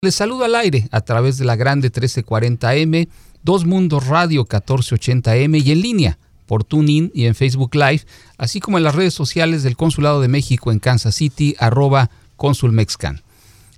Les saludo al aire a través de la grande 1340M, Dos Mundos Radio 1480M y en línea por TuneIn y en Facebook Live, así como en las redes sociales del Consulado de México en Kansas City, arroba consulmexcan.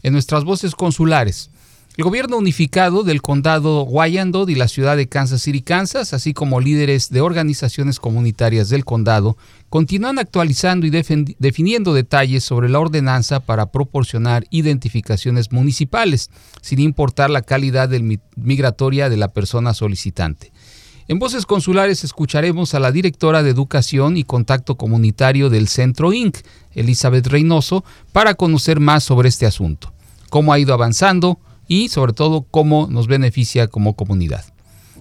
En nuestras voces consulares, el gobierno unificado del condado Wyandotte y la ciudad de Kansas City, Kansas, así como líderes de organizaciones comunitarias del condado, continúan actualizando y definiendo detalles sobre la ordenanza para proporcionar identificaciones municipales, sin importar la calidad migratoria de la persona solicitante. En Voces Consulares escucharemos a la directora de Educación y Contacto Comunitario del Centro Inc., Elizabeth Reynoso, para conocer más sobre este asunto, cómo ha ido avanzando, y sobre todo cómo nos beneficia como comunidad.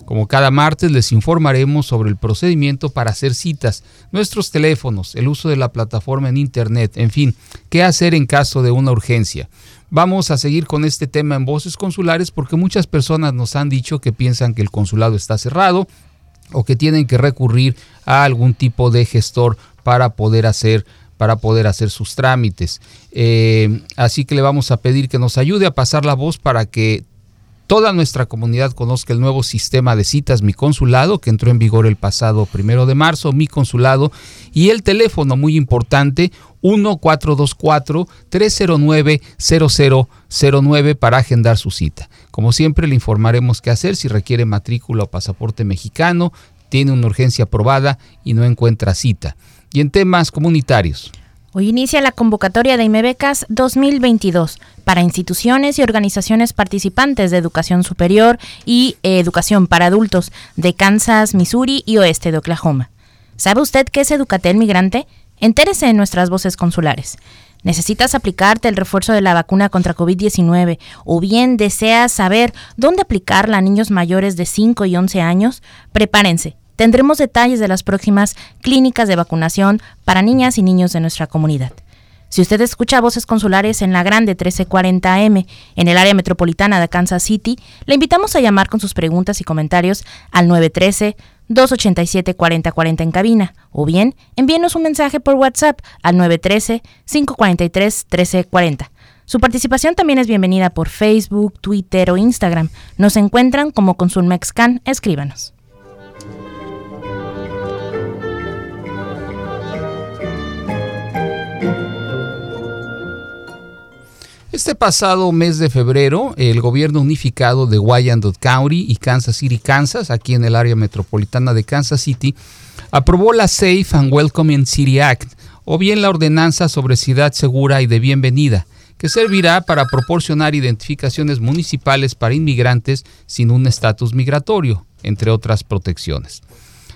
Como cada martes les informaremos sobre el procedimiento para hacer citas, nuestros teléfonos, el uso de la plataforma en Internet, en fin, qué hacer en caso de una urgencia. Vamos a seguir con este tema en voces consulares porque muchas personas nos han dicho que piensan que el consulado está cerrado o que tienen que recurrir a algún tipo de gestor para poder hacer para poder hacer sus trámites. Eh, así que le vamos a pedir que nos ayude a pasar la voz para que toda nuestra comunidad conozca el nuevo sistema de citas Mi Consulado que entró en vigor el pasado primero de marzo, Mi Consulado, y el teléfono muy importante 1424-309-0009 para agendar su cita. Como siempre le informaremos qué hacer si requiere matrícula o pasaporte mexicano, tiene una urgencia aprobada y no encuentra cita y en temas comunitarios. Hoy inicia la convocatoria de IMEBECAS 2022 para instituciones y organizaciones participantes de educación superior y educación para adultos de Kansas, Missouri y oeste de Oklahoma. ¿Sabe usted qué es Educatel Migrante? Entérese en nuestras voces consulares. ¿Necesitas aplicarte el refuerzo de la vacuna contra COVID-19 o bien deseas saber dónde aplicarla a niños mayores de 5 y 11 años? Prepárense tendremos detalles de las próximas clínicas de vacunación para niñas y niños de nuestra comunidad. Si usted escucha voces consulares en la grande 1340M en el área metropolitana de Kansas City, le invitamos a llamar con sus preguntas y comentarios al 913-287-4040 en cabina o bien envíenos un mensaje por WhatsApp al 913-543-1340. Su participación también es bienvenida por Facebook, Twitter o Instagram. Nos encuentran como Consulmexcan. Escríbanos. Este pasado mes de febrero, el gobierno unificado de Wyandotte County y Kansas City, Kansas, aquí en el área metropolitana de Kansas City, aprobó la Safe and Welcoming City Act, o bien la ordenanza sobre ciudad segura y de bienvenida, que servirá para proporcionar identificaciones municipales para inmigrantes sin un estatus migratorio, entre otras protecciones.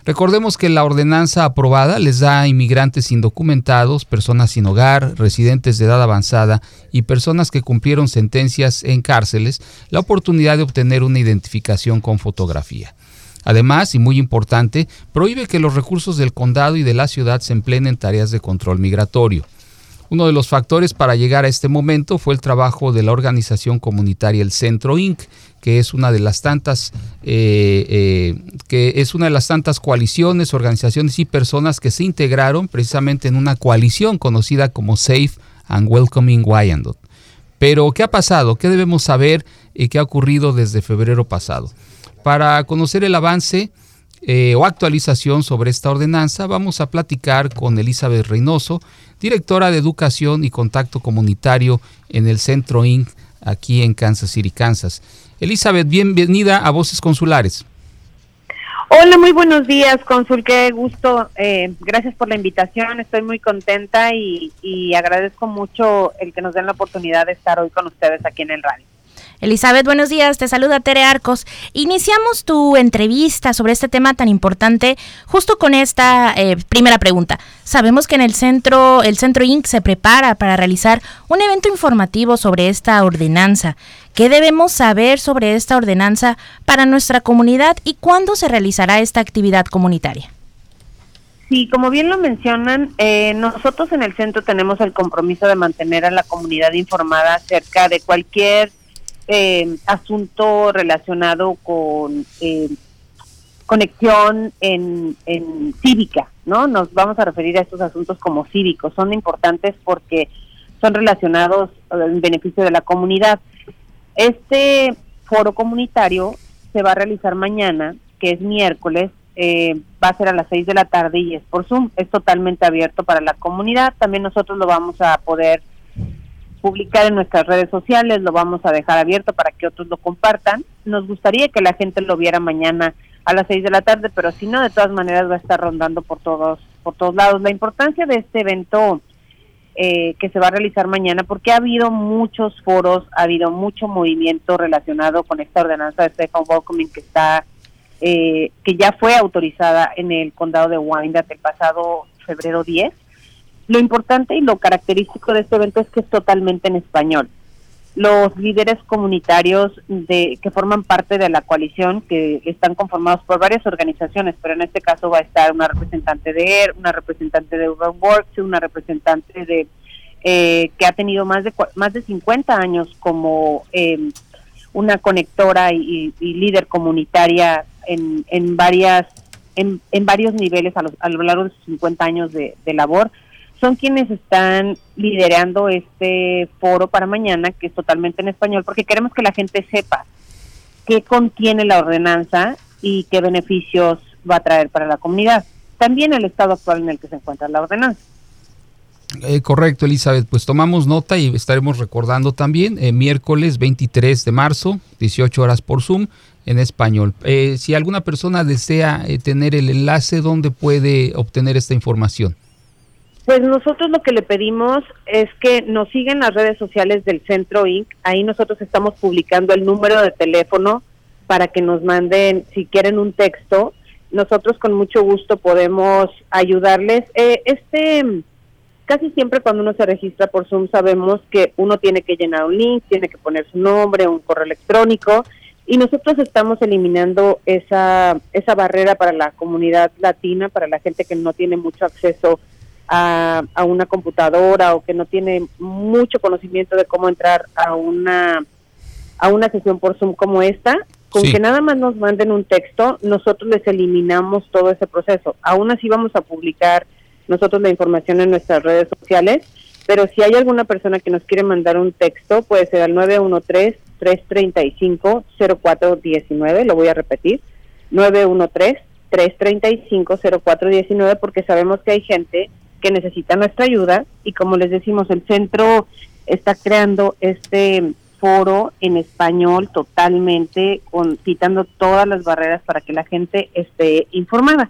Recordemos que la ordenanza aprobada les da a inmigrantes indocumentados, personas sin hogar, residentes de edad avanzada y personas que cumplieron sentencias en cárceles la oportunidad de obtener una identificación con fotografía. Además, y muy importante, prohíbe que los recursos del condado y de la ciudad se empleen en tareas de control migratorio. Uno de los factores para llegar a este momento fue el trabajo de la organización comunitaria El Centro Inc., que es una de las tantas eh, eh, que es una de las tantas coaliciones, organizaciones y personas que se integraron precisamente en una coalición conocida como Safe and Welcoming Wyandotte. Pero ¿qué ha pasado? ¿Qué debemos saber y qué ha ocurrido desde febrero pasado? Para conocer el avance eh, o actualización sobre esta ordenanza, vamos a platicar con Elizabeth Reynoso, directora de Educación y Contacto Comunitario en el Centro Inc. aquí en Kansas City, Kansas. Elizabeth, bienvenida a Voces Consulares. Hola, muy buenos días, cónsul. Qué gusto. Eh, gracias por la invitación. Estoy muy contenta y, agradezco mucho el que nos den la oportunidad de estar hoy con ustedes aquí en el radio. Elizabeth, buenos días, te saluda Tere Arcos. Iniciamos tu entrevista sobre este tema tan importante justo con esta eh, primera pregunta. Sabemos que en el centro, el Centro Inc. se prepara para realizar un evento informativo sobre esta ordenanza. ¿Qué debemos saber sobre esta ordenanza para nuestra comunidad y cuándo se realizará esta actividad comunitaria? Sí, como bien lo mencionan, eh, nosotros en el centro tenemos el compromiso de mantener a la comunidad informada acerca de cualquier eh, asunto relacionado con eh, conexión en, en cívica, ¿no? Nos vamos a referir a estos asuntos como cívicos. Son importantes porque son relacionados en beneficio de la comunidad. Este foro comunitario se va a realizar mañana, que es miércoles, eh, va a ser a las 6 de la tarde y es por Zoom. Es totalmente abierto para la comunidad. También nosotros lo vamos a poder publicar en nuestras redes sociales, lo vamos a dejar abierto para que otros lo compartan. Nos gustaría que la gente lo viera mañana a las 6 de la tarde, pero si no, de todas maneras va a estar rondando por todos, por todos lados. La importancia de este evento eh, que se va a realizar mañana, porque ha habido muchos foros, ha habido mucho movimiento relacionado con esta ordenanza de Stephen Welcoming que está, eh, que ya fue autorizada en el condado de Wyandotte el pasado febrero 10. Lo importante y lo característico de este evento es que es totalmente en español. Los líderes comunitarios de que forman parte de la coalición, que están conformados por varias organizaciones, pero en este caso va a estar una representante de ER, una representante de Urban Works, una representante de eh, que ha tenido más de más de 50 años como eh, una conectora y, líder comunitaria en, en varias en, en varios niveles a, a lo largo de sus 50 años de labor son quienes están liderando este foro para mañana, que es totalmente en español, porque queremos que la gente sepa qué contiene la ordenanza y qué beneficios va a traer para la comunidad. También el estado actual en el que se encuentra la ordenanza. Eh, correcto, Elizabeth. Pues tomamos nota y estaremos recordando también eh, miércoles 23 de marzo, 18 horas por Zoom en español. Eh, si alguna persona desea tener el enlace, ¿dónde puede obtener esta información? Pues nosotros lo que le pedimos es que nos sigan las redes sociales del Centro Inc. Ahí nosotros estamos publicando el número de teléfono para que nos manden, si quieren, un texto. Nosotros con mucho gusto podemos ayudarles. Eh, este, casi siempre cuando uno se registra por Zoom sabemos que uno tiene que llenar un link, tiene que poner su nombre, un correo electrónico y nosotros estamos eliminando esa esa barrera para la comunidad latina, para la gente que no tiene mucho acceso a, una computadora o que no tiene mucho conocimiento de cómo entrar a una a una sesión por Zoom como esta, con que nada más nos manden un texto, nosotros les eliminamos todo ese proceso. Aún así vamos a publicar nosotros la información en nuestras redes sociales, pero si hay alguna persona que nos quiere mandar un texto, puede ser al 913-335-0419, lo voy a repetir, 913-335-0419, porque sabemos que hay gente que necesitan nuestra ayuda y como les decimos, el centro está creando este foro en español totalmente, con, quitando todas las barreras para que la gente esté informada.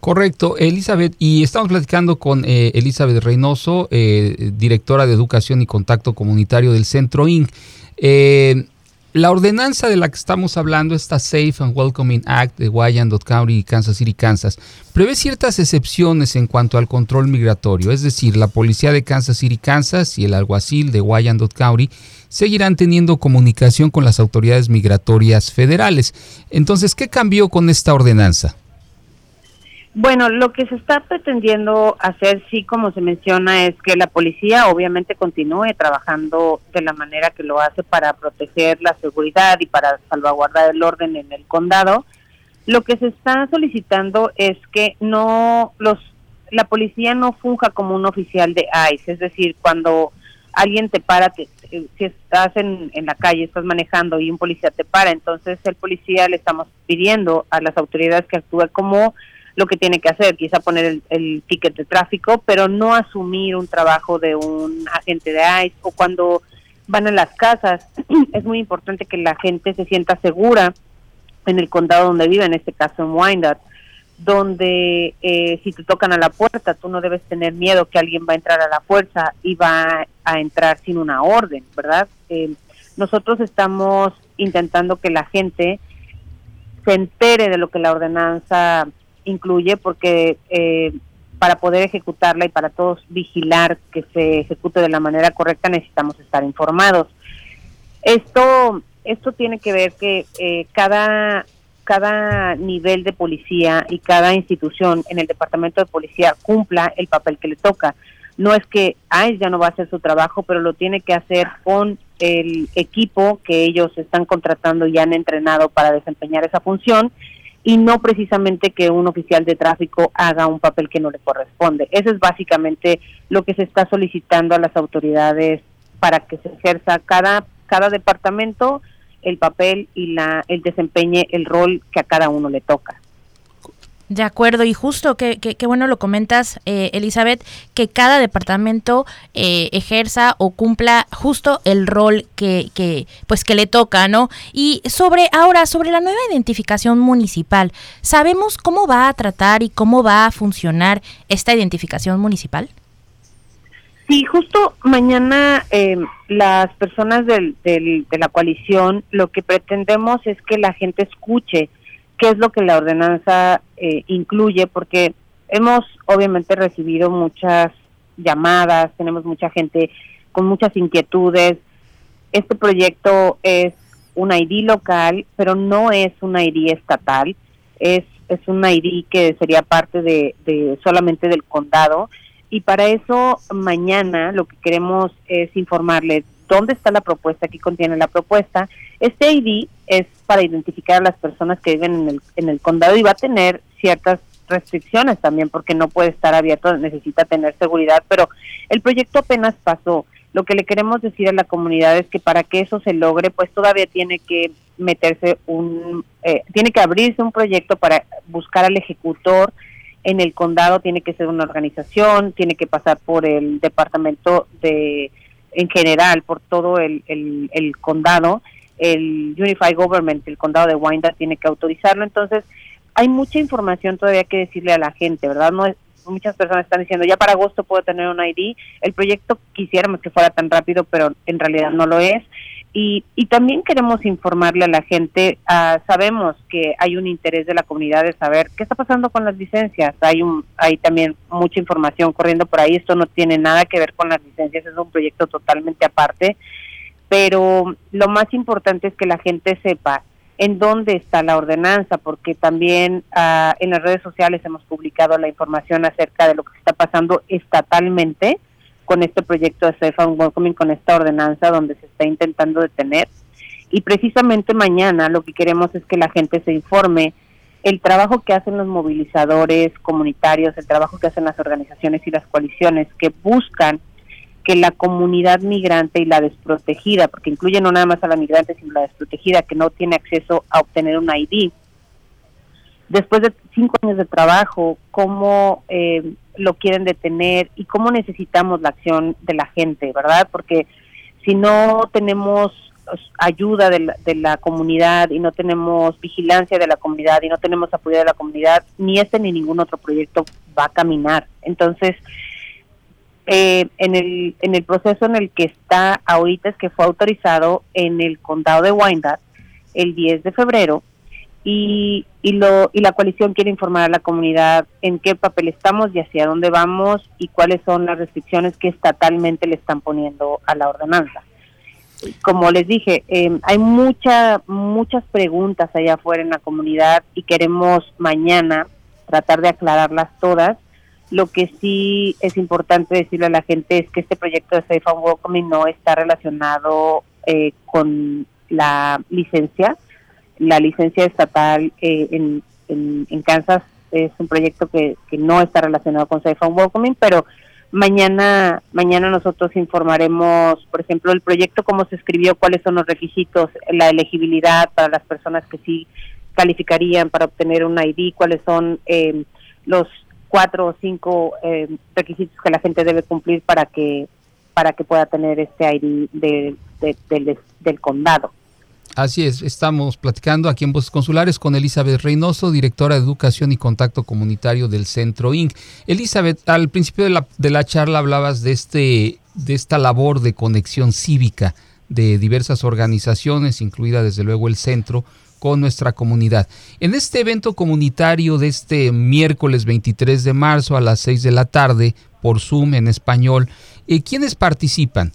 Correcto, Elizabeth, y estamos platicando con eh, Elizabeth Reynoso, eh, directora de Educación y Contacto Comunitario del Centro INC. Eh, la ordenanza de la que estamos hablando, esta Safe and Welcoming Act de Wyandotte County y Kansas City, Kansas, prevé ciertas excepciones en cuanto al control migratorio, es decir, la policía de Kansas City, Kansas y el alguacil de Wyandotte County seguirán teniendo comunicación con las autoridades migratorias federales. Entonces, ¿qué cambió con esta ordenanza? Bueno, lo que se está pretendiendo hacer, sí, como se menciona, es que la policía obviamente continúe trabajando de la manera que lo hace para proteger la seguridad y para salvaguardar el orden en el condado. Lo que se está solicitando es que no los la policía no funja como un oficial de ICE, es decir, cuando alguien te para, si estás en, en la calle, estás manejando y un policía te para, entonces el policía le estamos pidiendo a las autoridades que actúe como lo que tiene que hacer, quizá poner el, ticket de tráfico, pero no asumir un trabajo de un agente de ICE o cuando van a las casas, es muy importante que la gente se sienta segura en el condado donde vive, en este caso en Wyandotte, donde eh, si te tocan a la puerta, tú no debes tener miedo que alguien va a entrar a la fuerza y va a entrar sin una orden, ¿verdad? Eh, nosotros estamos intentando que la gente se entere de lo que la ordenanza incluye porque eh, para poder ejecutarla y para todos vigilar que se ejecute de la manera correcta necesitamos estar informados. Esto esto tiene que ver que eh, cada cada nivel de policía y cada institución en el departamento de policía cumpla el papel que le toca. No es que ICE ya no va a hacer su trabajo, pero lo tiene que hacer con el equipo que ellos están contratando y han entrenado para desempeñar esa función y no precisamente que un oficial de tráfico haga un papel que no le corresponde. Eso es básicamente lo que se está solicitando a las autoridades para que se ejerza cada cada departamento el papel y la el desempeñe el rol que a cada uno le toca. De acuerdo, y justo que, que, bueno lo comentas, eh, Elizabeth, que cada departamento eh, ejerza o cumpla justo el rol que, que, pues que le toca, ¿no? Y sobre ahora, sobre la nueva identificación municipal, ¿sabemos cómo va a tratar y cómo va a funcionar esta identificación municipal? Sí, justo mañana eh, las personas del, del, de la coalición lo que pretendemos es que la gente escuche qué es lo que la ordenanza eh, incluye, porque hemos obviamente recibido muchas llamadas, tenemos mucha gente con muchas inquietudes. Este proyecto es un ID local, pero no es un ID estatal, es, es un ID que sería parte de, de solamente del condado. Y para eso mañana lo que queremos es informarles dónde está la propuesta, qué contiene la propuesta. Este ID es para identificar a las personas que viven en el, en el condado y va a tener ciertas restricciones también porque no puede estar abierto, necesita tener seguridad, pero el proyecto apenas pasó. Lo que le queremos decir a la comunidad es que para que eso se logre, pues todavía tiene que meterse un, eh, tiene que abrirse un proyecto para buscar al ejecutor en el condado, tiene que ser una organización, tiene que pasar por el departamento de en general por todo el, el, condado, el Unified Government, el condado de Wyandotte tiene que autorizarlo, entonces hay mucha información todavía que decirle a la gente, ¿verdad? No es, muchas personas están diciendo, ya para agosto puedo tener un ID, el proyecto quisiéramos que fuera tan rápido, pero en realidad no lo es. Y, y también queremos informarle a la gente, uh, sabemos que hay un interés de la comunidad de saber qué está pasando con las licencias, hay, un, hay también mucha información corriendo por ahí, esto no tiene nada que ver con las licencias, es un proyecto totalmente aparte, pero lo más importante es que la gente sepa en dónde está la ordenanza, porque también uh, en las redes sociales hemos publicado la información acerca de lo que está pasando estatalmente con este proyecto de Safe and Welcoming, con esta ordenanza donde se está intentando detener. Y precisamente mañana lo que queremos es que la gente se informe el trabajo que hacen los movilizadores comunitarios, el trabajo que hacen las organizaciones y las coaliciones que buscan que la comunidad migrante y la desprotegida, porque incluye no nada más a la migrante, sino la desprotegida que no tiene acceso a obtener un ID, después de cinco años de trabajo, cómo eh, lo quieren detener y cómo necesitamos la acción de la gente, ¿verdad? Porque si no tenemos pues, ayuda de la, de la, comunidad y no tenemos vigilancia de la comunidad y no tenemos apoyo de la comunidad, ni este ni ningún otro proyecto va a caminar. Entonces, eh, en, el, en el proceso en el que está ahorita es que fue autorizado en el condado de Wyandotte el 10 de febrero y, y, lo, y la coalición quiere informar a la comunidad en qué papel estamos y hacia dónde vamos y cuáles son las restricciones que estatalmente le están poniendo a la ordenanza. Como les dije, eh, hay mucha, muchas preguntas allá afuera en la comunidad y queremos mañana tratar de aclararlas todas. Lo que sí es importante decirle a la gente es que este proyecto de Safe and Welcoming no está relacionado eh, con la licencia, la licencia estatal eh, en, en, Kansas es un proyecto que, que no está relacionado con Safe and Welcoming, pero mañana mañana nosotros informaremos, por ejemplo, el proyecto cómo se escribió, cuáles son los requisitos, la elegibilidad para las personas que sí calificarían para obtener un ID, cuáles son eh, los cuatro o cinco eh, requisitos que la gente debe cumplir para que para que pueda tener este ID de, del condado. Así es, estamos platicando aquí en Voces Consulares con Elizabeth Reynoso, directora de Educación y Contacto Comunitario del Centro INC. Elizabeth, al principio de la, de la charla hablabas de, este, de esta labor de conexión cívica de diversas organizaciones, incluida desde luego el centro, con nuestra comunidad. En este evento comunitario de este miércoles 23 de marzo a las 6 de la tarde por Zoom en español, eh, ¿quiénes participan?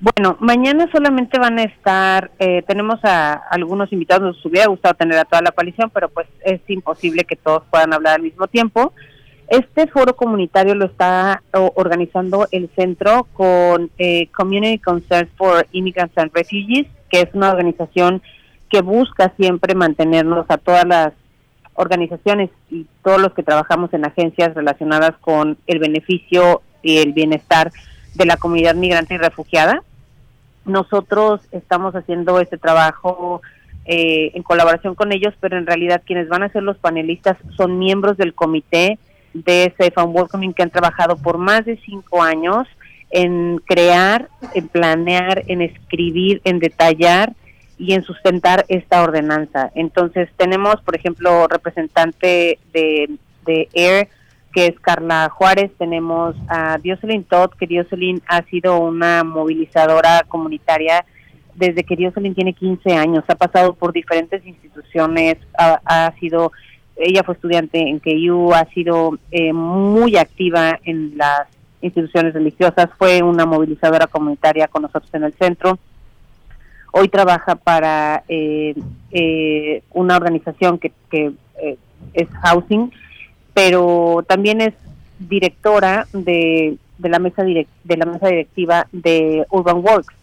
Bueno, mañana solamente van a estar, eh, tenemos a algunos invitados, nos hubiera gustado tener a toda la coalición, pero pues es imposible que todos puedan hablar al mismo tiempo. Este foro comunitario lo está organizando el centro con eh, Community Concerns for Immigrants and Refugees, que es una organización que busca siempre mantenernos a todas las organizaciones y todos los que trabajamos en agencias relacionadas con el beneficio y el bienestar de la comunidad migrante y refugiada nosotros estamos haciendo este trabajo eh, en colaboración con ellos, pero en realidad quienes van a ser los panelistas son miembros del comité de Safe and Welcoming que han trabajado por más de cinco años en crear, en planear, en escribir, en detallar y en sustentar esta ordenanza. Entonces tenemos, por ejemplo, representante de, de AIR, que es Carla Juárez, tenemos a Dioselin Todd, que Dioselin ha sido una movilizadora comunitaria desde que Dioselin tiene 15 años, ha pasado por diferentes instituciones, ha, sido, ella fue estudiante en KU, ha sido eh, muy activa en las instituciones religiosas, fue una movilizadora comunitaria con nosotros en el centro. Hoy trabaja para eh, eh, una organización que, que es Housing, pero también es directora de, de la mesa de la mesa directiva de Urban Works.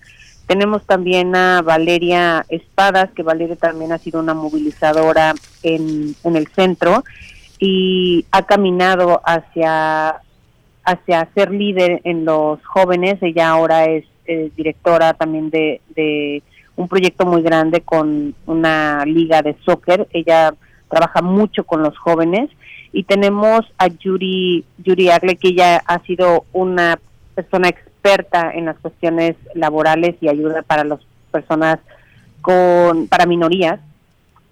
Tenemos también a Valeria Espadas, que Valeria también ha sido una movilizadora en, en el centro y ha caminado hacia, hacia ser líder en los jóvenes. Ella ahora es directora también de, de un proyecto muy grande con una liga de soccer. Ella trabaja mucho con los jóvenes y tenemos a Yuri, Yuri Agle, que ella ha sido una persona experta en las cuestiones laborales y ayuda para las personas con, para minorías.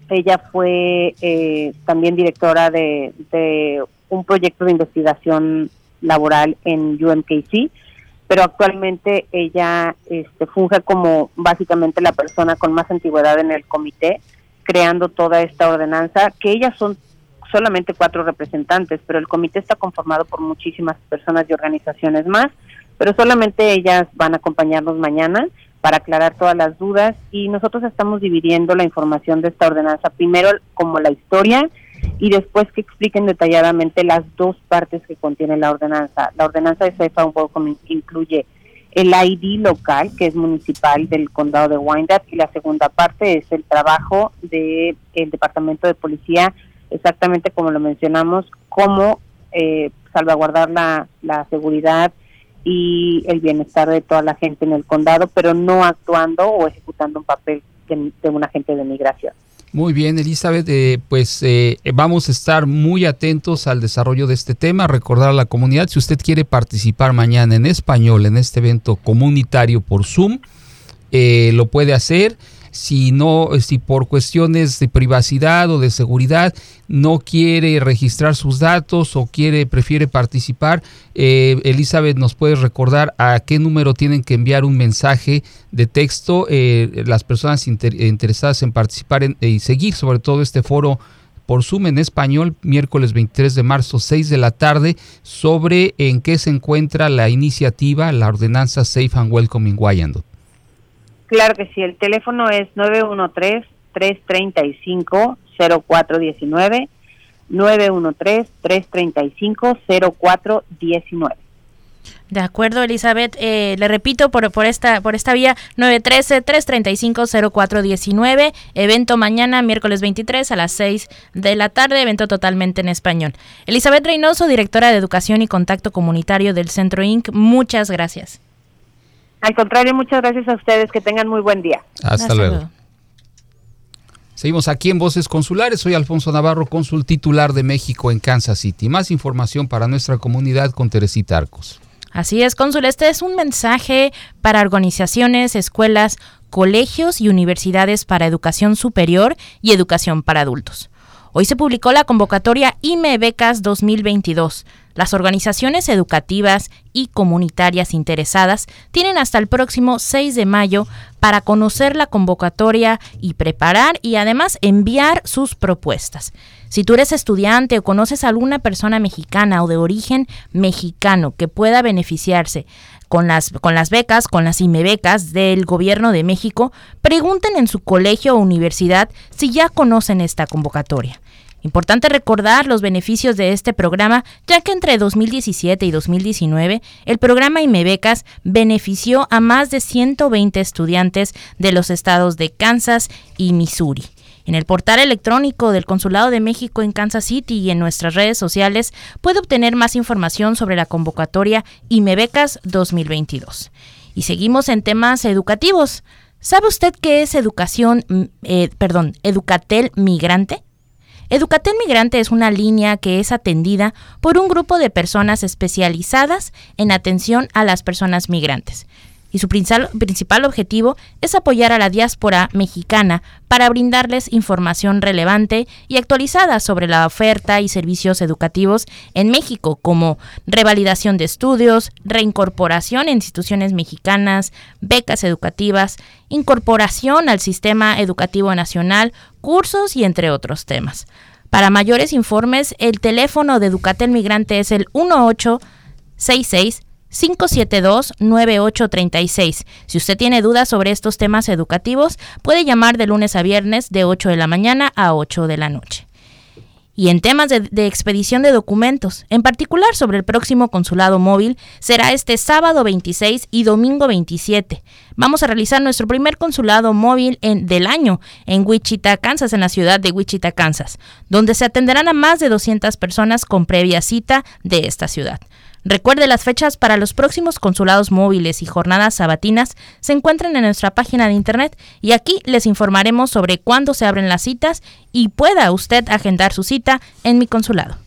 Ella fue eh, también directora de, de un proyecto de investigación laboral en UMKC, pero actualmente ella este, funge como básicamente la persona con más antigüedad en el comité, creando toda esta ordenanza, que ellas son solamente cuatro representantes, pero el comité está conformado por muchísimas personas y organizaciones más, pero solamente ellas van a acompañarnos mañana para aclarar todas las dudas y nosotros estamos dividiendo la información de esta ordenanza, primero como la historia y después que expliquen detalladamente las dos partes que contiene la ordenanza. La ordenanza de Safe and Welcome incluye el ID local, que es municipal del condado de Wyandotte, y la segunda parte es el trabajo del Departamento de Policía exactamente como lo mencionamos, cómo eh, salvaguardar la, la seguridad y el bienestar de toda la gente en el condado, pero no actuando o ejecutando un papel de, un agente de migración. Muy bien, Elizabeth, eh, pues eh, vamos a estar muy atentos al desarrollo de este tema, recordar a la comunidad, si usted quiere participar mañana en español en este evento comunitario por Zoom, lo puede hacer si no, si por cuestiones de privacidad o de seguridad no quiere registrar sus datos o quiere, prefiere participar, eh, Elizabeth nos puede recordar a qué número tienen que enviar un mensaje de texto eh, las personas interesadas en participar y seguir sobre todo este foro por Zoom en español, miércoles 23 de marzo, 6 de la tarde, sobre en qué se encuentra la iniciativa, la ordenanza Safe and Welcome in Wyandotte. Claro que sí, el teléfono es 913-335-0419, 913-335-0419. De acuerdo, Elizabeth. Eh, le repito por, por, esta, por esta vía, 913-335-0419. Evento mañana, miércoles 23 a las 6 de la tarde. Evento totalmente en español. Elizabeth Reynoso, directora de Educación y Contacto Comunitario del Centro Inc. Muchas gracias. Al contrario, muchas gracias a ustedes. Que tengan muy buen día. Hasta, luego. Seguimos aquí en Voces Consulares. Soy Alfonso Navarro, cónsul titular de México en Kansas City. Más información para nuestra comunidad con Teresita Arcos. Así es, cónsul. Este es un mensaje para organizaciones, escuelas, colegios y universidades para educación superior y educación para adultos. Hoy se publicó la convocatoria IME Becas 2022. Las organizaciones educativas y comunitarias interesadas tienen hasta el próximo 6 de mayo para conocer la convocatoria y preparar y además enviar sus propuestas. Si tú eres estudiante o conoces a alguna persona mexicana o de origen mexicano que pueda beneficiarse con las, con las becas, con las IME becas del gobierno de México, pregunten en su colegio o universidad si ya conocen esta convocatoria. Importante recordar los beneficios de este programa, ya que entre 2017 y 2019 el programa IMEBECAS benefició a más de 120 estudiantes de los estados de Kansas y Missouri. En el portal electrónico del Consulado de México en Kansas City y en nuestras redes sociales puede obtener más información sobre la convocatoria IMEBECAS 2022. Y seguimos en temas educativos. ¿Sabe usted qué es educación, mm, eh, perdón, Educatel Migrante? Educatel Migrante es una línea que es atendida por un grupo de personas especializadas en atención a las personas migrantes y su principal objetivo es apoyar a la diáspora mexicana para brindarles información relevante y actualizada sobre la oferta y servicios educativos en México, como revalidación de estudios, reincorporación en instituciones mexicanas, becas educativas, incorporación al sistema educativo nacional, cursos y entre otros temas. Para mayores informes, el teléfono de Educatel Migrante es el 1866 572-9836. Si usted tiene dudas sobre estos temas educativos, puede llamar de lunes a viernes de 8 de la mañana a 8 de la noche. Y en temas de, de, expedición de documentos, en particular sobre el próximo consulado móvil, será este sábado 26 y domingo 27. Vamos a realizar nuestro primer consulado móvil en, del año en Wichita, Kansas, en la ciudad de Wichita, Kansas, donde se atenderán a más de 200 personas con previa cita de esta ciudad. Recuerde las fechas para los próximos consulados móviles y jornadas sabatinas se encuentran en nuestra página de internet y aquí les informaremos sobre cuándo se abren las citas y pueda usted agendar su cita en mi consulado.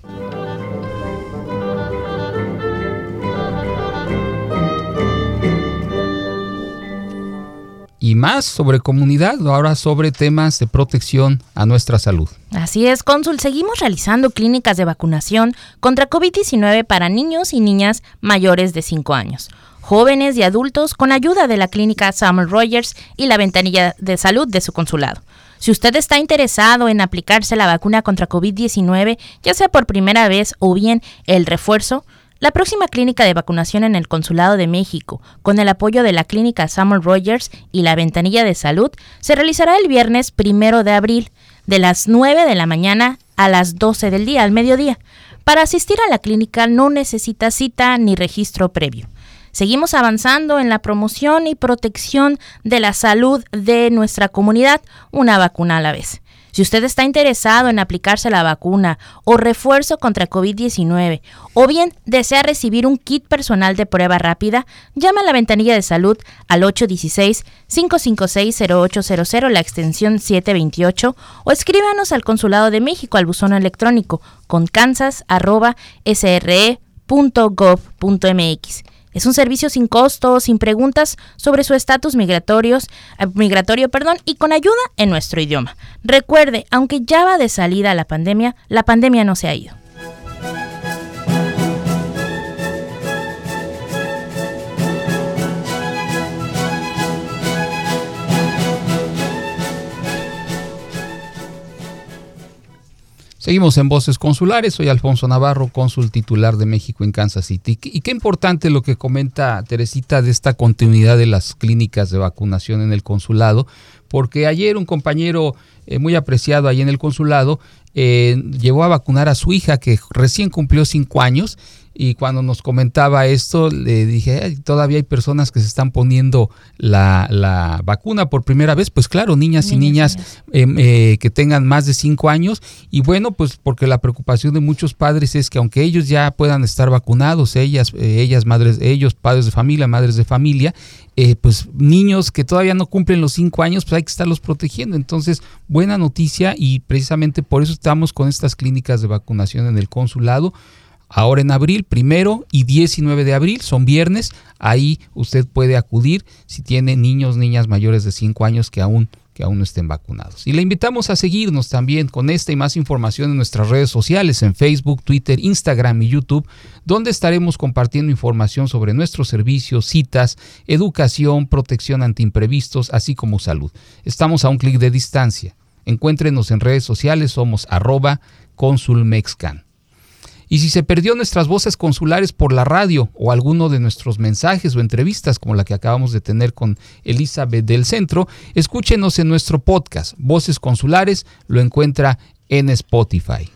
Y más sobre comunidad, ahora sobre temas de protección a nuestra salud. Así es, cónsul, seguimos realizando clínicas de vacunación contra COVID-19 para niños y niñas mayores de 5 años, jóvenes y adultos con ayuda de la clínica Samuel Rogers y la ventanilla de salud de su consulado. Si usted está interesado en aplicarse la vacuna contra COVID-19, ya sea por primera vez o bien el refuerzo, la próxima clínica de vacunación en el Consulado de México, con el apoyo de la clínica Samuel Rogers y la Ventanilla de Salud, se realizará el viernes primero de abril, de las 9 de la mañana a las 12 del día, al mediodía. Para asistir a la clínica no necesita cita ni registro previo. Seguimos avanzando en la promoción y protección de la salud de nuestra comunidad, una vacuna a la vez. Si usted está interesado en aplicarse la vacuna o refuerzo contra COVID-19 o bien desea recibir un kit personal de prueba rápida, llame a la ventanilla de salud al 816-556-0800, la extensión 728 o escríbanos al Consulado de México al buzón electrónico con kansas.sre.gov.mx. Es un servicio sin costo, sin preguntas sobre su estatus migratorios, eh, migratorio perdón, y con ayuda en nuestro idioma. Recuerde, aunque ya va de salida la pandemia, la pandemia no se ha ido. Seguimos en Voces Consulares, soy Alfonso Navarro, cónsul titular de México en Kansas City. Y qué importante lo que comenta Teresita de esta continuidad de las clínicas de vacunación en el consulado, porque ayer un compañero eh, muy apreciado ahí en el consulado eh, llevó a vacunar a su hija que recién cumplió cinco años y cuando nos comentaba esto, le dije, todavía hay personas que se están poniendo la, vacuna por primera vez. Pues claro, niñas, y niñas em, eh, que tengan más de cinco años. Y bueno, pues porque la preocupación de muchos padres es que aunque ellos ya puedan estar vacunados, ellas, eh, ellas madres, ellos, padres de familia, madres de familia, eh, pues niños que todavía no cumplen los cinco años, pues hay que estarlos protegiendo. Entonces, buena noticia y precisamente por eso estamos con estas clínicas de vacunación en el consulado ahora en abril, primero y 19 de abril, son viernes, ahí usted puede acudir si tiene niños, niñas mayores de 5 años que aún que aún no estén vacunados. Y le invitamos a seguirnos también con esta y más información en nuestras redes sociales, en Facebook, Twitter, Instagram y YouTube, donde estaremos compartiendo información sobre nuestros servicios, citas, educación, protección ante imprevistos, así como salud. Estamos a un clic de distancia. Encuéntrenos en redes sociales, somos arroba consulmexcan. Y si se perdió nuestras voces consulares por la radio o alguno de nuestros mensajes o entrevistas como la que acabamos de tener con Elizabeth del Centro, escúchenos en nuestro podcast Voces Consulares, lo encuentra en Spotify.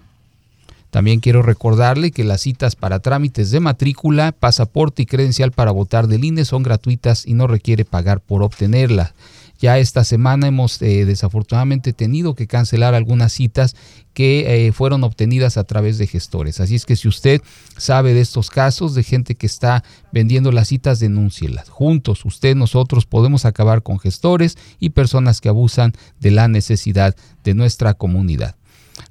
También quiero recordarle que las citas para trámites de matrícula, pasaporte y credencial para votar del INE son gratuitas y no requiere pagar por obtenerla. Ya esta semana hemos eh, desafortunadamente tenido que cancelar algunas citas que eh, fueron obtenidas a través de gestores. Así es que si usted sabe de estos casos de gente que está vendiendo las citas, denúncielas. Juntos, usted, nosotros podemos acabar con gestores y personas que abusan de la necesidad de nuestra comunidad.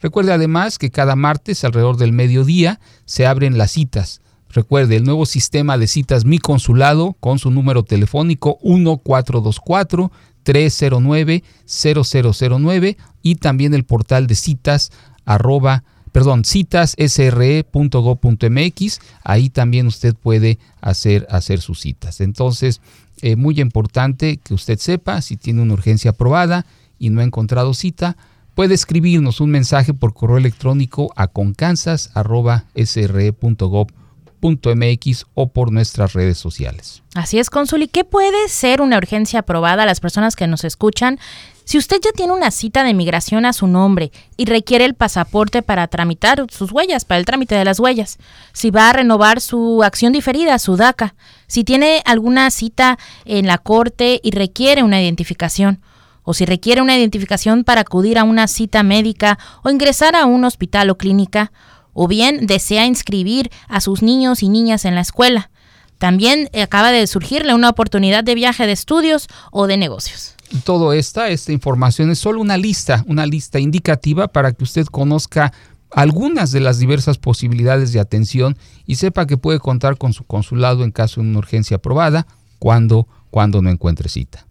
Recuerde además que cada martes alrededor del mediodía se abren las citas. Recuerde el nuevo sistema de citas Mi Consulado con su número telefónico 1424 309-0009 y también el portal de citas arroba, perdón, citas.sre.go.mx. Ahí también usted puede hacer, hacer sus citas. Entonces, eh, muy importante que usted sepa si tiene una urgencia aprobada y no ha encontrado cita, puede escribirnos un mensaje por correo electrónico a concansas.sre.gov.mx mx o por nuestras redes sociales. Así es, Consul. ¿Y qué puede ser una urgencia aprobada a las personas que nos escuchan? Si usted ya tiene una cita de migración a su nombre y requiere el pasaporte para tramitar sus huellas, para el trámite de las huellas, si va a renovar su acción diferida, su DACA, si tiene alguna cita en la corte y requiere una identificación, o si requiere una identificación para acudir a una cita médica o ingresar a un hospital o clínica, o bien desea inscribir a sus niños y niñas en la escuela. También acaba de surgirle una oportunidad de viaje de estudios o de negocios. Todo esta, esta información es solo una lista, una lista indicativa para que usted conozca algunas de las diversas posibilidades de atención y sepa que puede contar con su consulado en caso de una urgencia aprobada cuando, cuando no encuentre cita.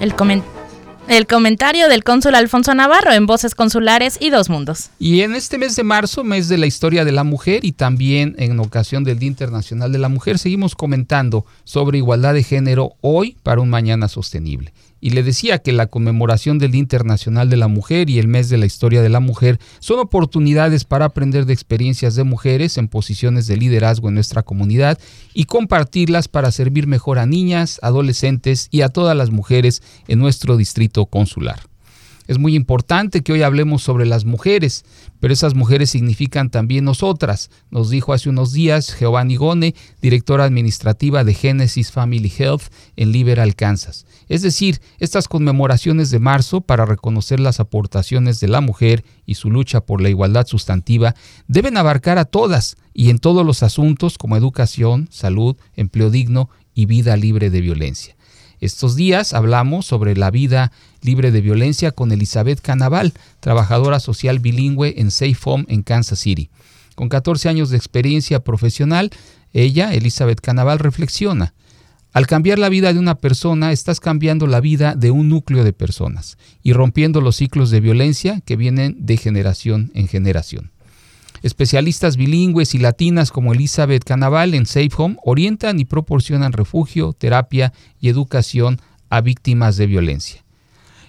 El comentario el comentario del cónsul Alfonso Navarro en Voces Consulares y Dos Mundos. Y en este mes de marzo, mes de la historia de la mujer y también en ocasión del Día Internacional de la Mujer, seguimos comentando sobre igualdad de género hoy para un mañana sostenible. Y le decía que la conmemoración del Día Internacional de la Mujer y el mes de la historia de la mujer son oportunidades para aprender de experiencias de mujeres en posiciones de liderazgo en nuestra comunidad y compartirlas para servir mejor a niñas, adolescentes y a todas las mujeres en nuestro distrito consular. Es muy importante que hoy hablemos sobre las mujeres, pero esas mujeres significan también nosotras, nos dijo hace unos días Giovanni Gone, directora administrativa de Genesis Family Health en Liberal, Kansas. Es decir, estas conmemoraciones de marzo para reconocer las aportaciones de la mujer y su lucha por la igualdad sustantiva deben abarcar a todas y en todos los asuntos como educación, salud, empleo digno y vida libre de violencia. Estos días hablamos sobre la vida libre de violencia con Elizabeth Canaval, trabajadora social bilingüe en Safe Home en Kansas City. Con 14 años de experiencia profesional, ella, Elizabeth Canaval, reflexiona. Al cambiar la vida de una persona, estás cambiando la vida de un núcleo de personas y rompiendo los ciclos de violencia que vienen de generación en generación. Especialistas bilingües y latinas como Elizabeth Canaval en Safe Home orientan y proporcionan refugio, terapia y educación a víctimas de violencia.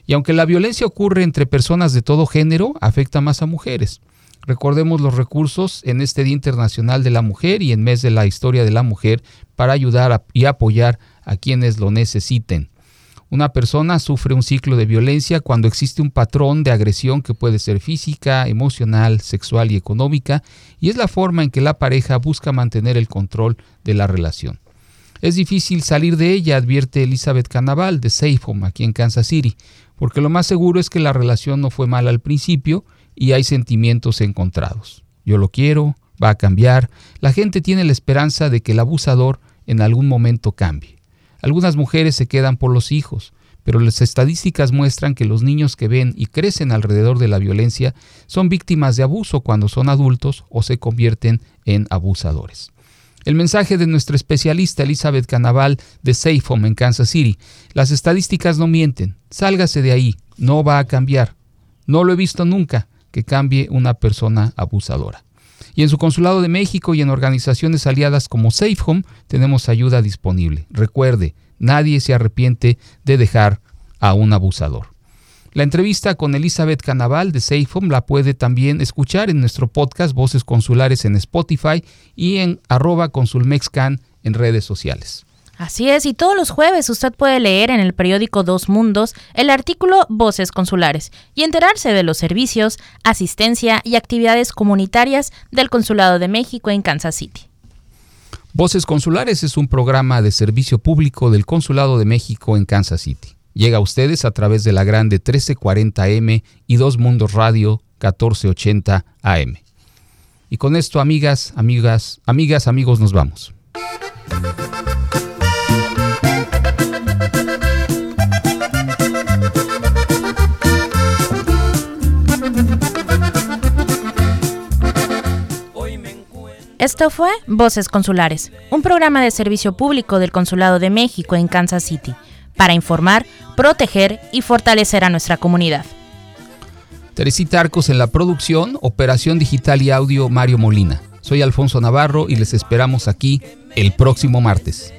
Y aunque la violencia ocurre entre personas de todo género, afecta más a mujeres. Recordemos los recursos en este Día Internacional de la Mujer y en mes de la historia de la mujer para ayudar y apoyar a quienes lo necesiten. Una persona sufre un ciclo de violencia cuando existe un patrón de agresión que puede ser física, emocional, sexual y económica, y es la forma en que la pareja busca mantener el control de la relación. Es difícil salir de ella, advierte Elizabeth Canaval de Safe Home aquí en Kansas City, porque lo más seguro es que la relación no fue mala al principio y hay sentimientos encontrados. Yo lo quiero, va a cambiar, la gente tiene la esperanza de que el abusador en algún momento cambie. Algunas mujeres se quedan por los hijos, pero las estadísticas muestran que los niños que ven y crecen alrededor de la violencia son víctimas de abuso cuando son adultos o se convierten en abusadores. El mensaje de nuestra especialista Elizabeth Canaval de Safe Home en Kansas City. Las estadísticas no mienten. Sálgase de ahí. No va a cambiar. No lo he visto nunca que cambie una persona abusadora. Y en su Consulado de México y en organizaciones aliadas como Safe Home tenemos ayuda disponible. Recuerde, nadie se arrepiente de dejar a un abusador. La entrevista con Elizabeth Canaval de Safe Home la puede también escuchar en nuestro podcast Voces Consulares en Spotify y en arroba consulmexcan en redes sociales. Así es, y todos los jueves usted puede leer en el periódico Dos Mundos el artículo Voces Consulares y enterarse de los servicios, asistencia y actividades comunitarias del Consulado de México en Kansas City. Voces Consulares es un programa de servicio público del Consulado de México en Kansas City. Llega a ustedes a través de la grande 1340M y Dos Mundos Radio 1480 AM. Y con esto, amigas, amigas, amigas, amigos, nos vamos. Esto fue Voces Consulares, un programa de servicio público del Consulado de México en Kansas City, para informar, proteger y fortalecer a nuestra comunidad. Teresita Arcos en la producción, operación digital y audio Mario Molina. Soy Alfonso Navarro y les esperamos aquí el próximo martes.